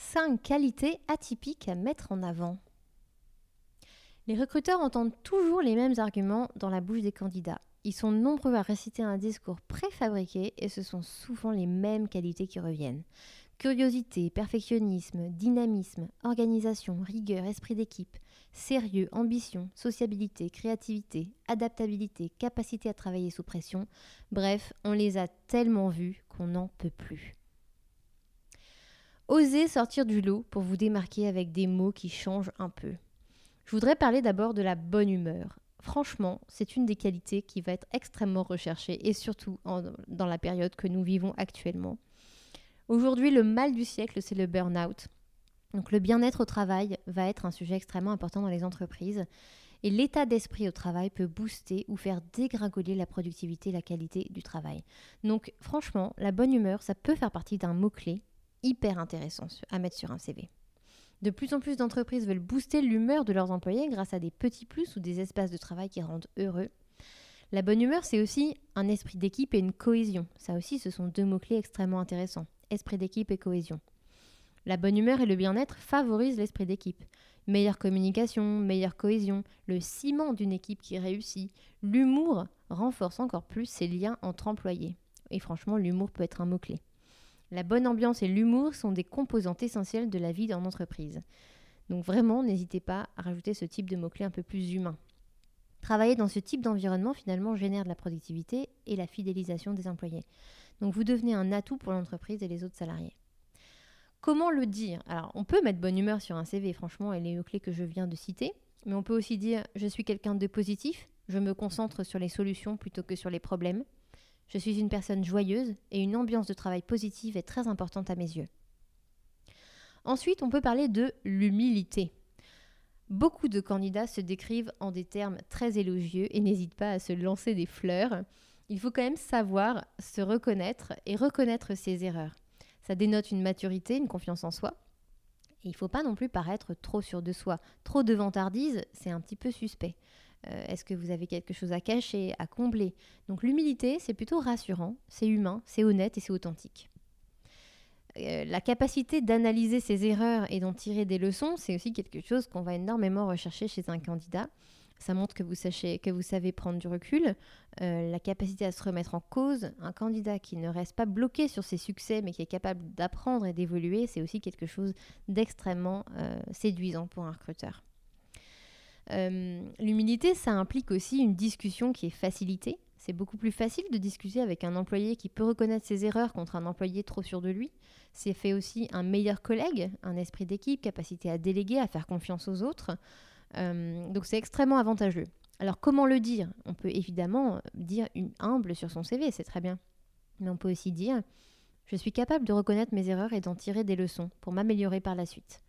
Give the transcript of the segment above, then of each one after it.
5 qualités atypiques à mettre en avant. Les recruteurs entendent toujours les mêmes arguments dans la bouche des candidats. Ils sont nombreux à réciter un discours préfabriqué et ce sont souvent les mêmes qualités qui reviennent. Curiosité, perfectionnisme, dynamisme, organisation, rigueur, esprit d'équipe, sérieux, ambition, sociabilité, créativité, adaptabilité, capacité à travailler sous pression. Bref, on les a tellement vus qu'on n'en peut plus. Osez sortir du lot pour vous démarquer avec des mots qui changent un peu. Je voudrais parler d'abord de la bonne humeur. Franchement, c'est une des qualités qui va être extrêmement recherchée et surtout dans la période que nous vivons actuellement. Aujourd'hui, le mal du siècle, c'est le burn-out. Donc le bien-être au travail va être un sujet extrêmement important dans les entreprises et l'état d'esprit au travail peut booster ou faire dégringoler la productivité et la qualité du travail. Donc franchement, la bonne humeur, ça peut faire partie d'un mot-clé hyper intéressant à mettre sur un CV. De plus en plus d'entreprises veulent booster l'humeur de leurs employés grâce à des petits plus ou des espaces de travail qui rendent heureux. La bonne humeur, c'est aussi un esprit d'équipe et une cohésion. Ça aussi, ce sont deux mots-clés extrêmement intéressants. Esprit d'équipe et cohésion. La bonne humeur et le bien-être favorisent l'esprit d'équipe. Meilleure communication, meilleure cohésion, le ciment d'une équipe qui réussit. L'humour renforce encore plus ces liens entre employés. Et franchement, l'humour peut être un mot-clé. La bonne ambiance et l'humour sont des composantes essentielles de la vie dans entreprise. Donc vraiment, n'hésitez pas à rajouter ce type de mots-clés un peu plus humain. Travailler dans ce type d'environnement finalement génère de la productivité et la fidélisation des employés. Donc vous devenez un atout pour l'entreprise et les autres salariés. Comment le dire? Alors on peut mettre bonne humeur sur un CV, franchement, et les mots-clés que je viens de citer, mais on peut aussi dire je suis quelqu'un de positif, je me concentre sur les solutions plutôt que sur les problèmes. Je suis une personne joyeuse et une ambiance de travail positive est très importante à mes yeux. Ensuite, on peut parler de l'humilité. Beaucoup de candidats se décrivent en des termes très élogieux et n'hésitent pas à se lancer des fleurs. Il faut quand même savoir se reconnaître et reconnaître ses erreurs. Ça dénote une maturité, une confiance en soi. Et il ne faut pas non plus paraître trop sûr de soi. Trop de vantardise, c'est un petit peu suspect. Euh, est-ce que vous avez quelque chose à cacher, à combler? Donc l'humilité, c'est plutôt rassurant, c'est humain, c'est honnête et c'est authentique. Euh, la capacité d'analyser ses erreurs et d'en tirer des leçons, c'est aussi quelque chose qu'on va énormément rechercher chez un candidat. Ça montre que vous, que vous savez prendre du recul, euh, la capacité à se remettre en cause. Un candidat qui ne reste pas bloqué sur ses succès, mais qui est capable d'apprendre et d'évoluer, c'est aussi quelque chose d'extrêmement séduisant pour un recruteur. Euh, l'humilité, ça implique aussi une discussion qui est facilitée. C'est beaucoup plus facile de discuter avec un employé qui peut reconnaître ses erreurs contre un employé trop sûr de lui. C'est fait aussi un meilleur collègue, un esprit d'équipe, capacité à déléguer, à faire confiance aux autres. Euh, donc c'est extrêmement avantageux. Alors comment le dire? On peut évidemment dire humble sur son CV, c'est très bien. Mais on peut aussi dire je suis capable de reconnaître mes erreurs et d'en tirer des leçons pour m'améliorer par la suite.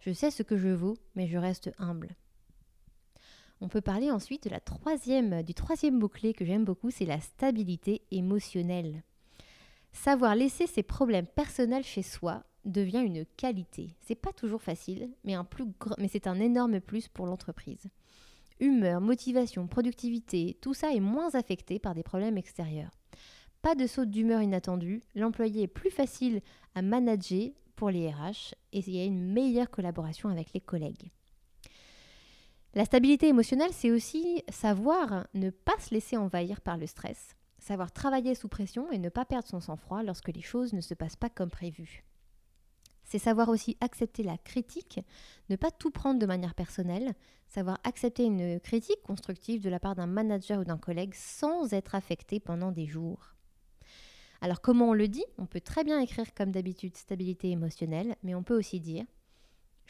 Je sais ce que je vaux, mais je reste humble. On peut parler ensuite du troisième mot-clé que j'aime beaucoup, c'est la stabilité émotionnelle. Savoir laisser ses problèmes personnels chez soi devient une qualité. C'est pas toujours facile, mais, c'est un énorme plus pour l'entreprise. Humeur, motivation, productivité, tout ça est moins affecté par des problèmes extérieurs. Pas de saut d'humeur inattendu, l'employé est plus facile à manager pour les RH et il y a une meilleure collaboration avec les collègues. La stabilité émotionnelle, c'est aussi savoir ne pas se laisser envahir par le stress, savoir travailler sous pression et ne pas perdre son sang-froid lorsque les choses ne se passent pas comme prévu. C'est savoir aussi accepter la critique, ne pas tout prendre de manière personnelle, savoir accepter une critique constructive de la part d'un manager ou d'un collègue sans être affecté pendant des jours. Alors comment on le dit? On peut très bien écrire comme d'habitude stabilité émotionnelle, mais on peut aussi dire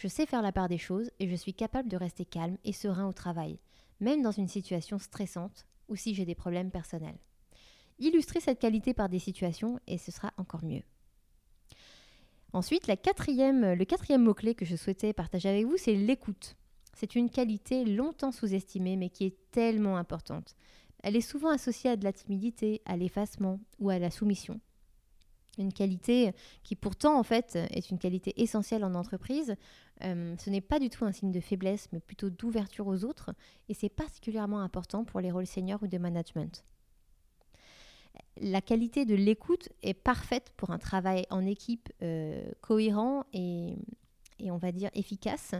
je sais faire la part des choses et je suis capable de rester calme et serein au travail, même dans une situation stressante ou si j'ai des problèmes personnels. Illustrez cette qualité par des situations et ce sera encore mieux. Ensuite, le quatrième mot-clé que je souhaitais partager avec vous, c'est l'écoute. C'est une qualité longtemps sous-estimée, mais qui est tellement importante. Elle est souvent associée à de la timidité, à l'effacement ou à la soumission. Une qualité qui pourtant en fait est une qualité essentielle en entreprise. Euh, ce n'est pas du tout un signe de faiblesse, mais plutôt d'ouverture aux autres, et c'est particulièrement important pour les rôles seniors ou de management. La qualité de l'écoute est parfaite pour un travail en équipe euh, cohérent et, on va dire efficace.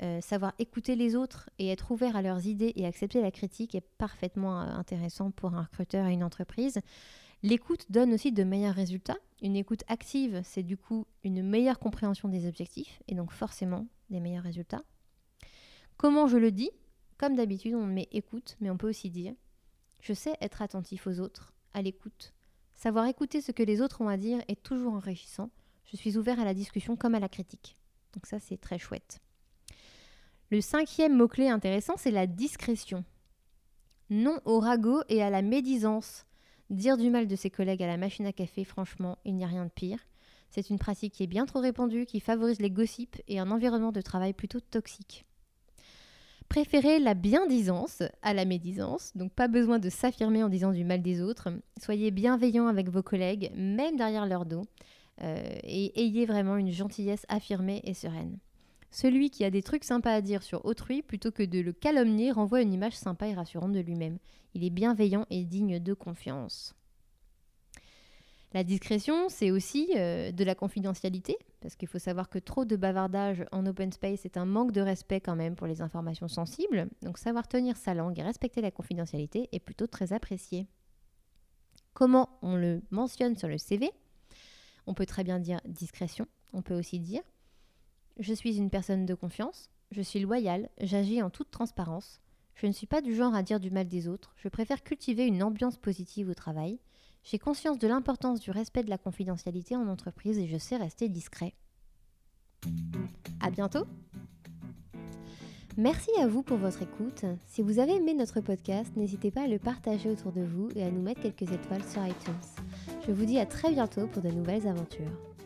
Euh, savoir écouter les autres et être ouvert à leurs idées et accepter la critique est parfaitement intéressant pour un recruteur et une entreprise. L'écoute donne aussi de meilleurs résultats. Une écoute active, c'est du coup une meilleure compréhension des objectifs et donc forcément des meilleurs résultats. Comment je le dis? Comme d'habitude, on met écoute, mais on peut aussi dire je sais être attentif aux autres, à l'écoute. Savoir écouter ce que les autres ont à dire est toujours enrichissant. Je suis ouvert à la discussion comme à la critique. Donc ça, c'est très chouette. Le cinquième mot-clé intéressant, c'est la discrétion. Non au ragot et à la médisance. Dire du mal de ses collègues à la machine à café, franchement, il n'y a rien de pire. C'est une pratique qui est bien trop répandue, qui favorise les gossips et un environnement de travail plutôt toxique. Préférez la biendisance à la médisance, donc pas besoin de s'affirmer en disant du mal des autres. Soyez bienveillant avec vos collègues, même derrière leur dos, euh, et ayez vraiment une gentillesse affirmée et sereine. Celui qui a des trucs sympas à dire sur autrui, plutôt que de le calomnier, renvoie une image sympa et rassurante de lui-même. Il est bienveillant et digne de confiance. La discrétion, c'est aussi euh, de la confidentialité, parce qu'il faut savoir que trop de bavardage en open space est un manque de respect quand même pour les informations sensibles. Donc savoir tenir sa langue et respecter la confidentialité est plutôt très apprécié. Comment on le mentionne sur le CV On peut très bien dire discrétion, on peut aussi dire je suis une personne de confiance, je suis loyale, j'agis en toute transparence, je ne suis pas du genre à dire du mal des autres, je préfère cultiver une ambiance positive au travail, j'ai conscience de l'importance du respect de la confidentialité en entreprise et je sais rester discret. À bientôt Merci à vous pour votre écoute. Si vous avez aimé notre podcast, n'hésitez pas à le partager autour de vous et à nous mettre quelques étoiles sur iTunes. Je vous dis à très bientôt pour de nouvelles aventures.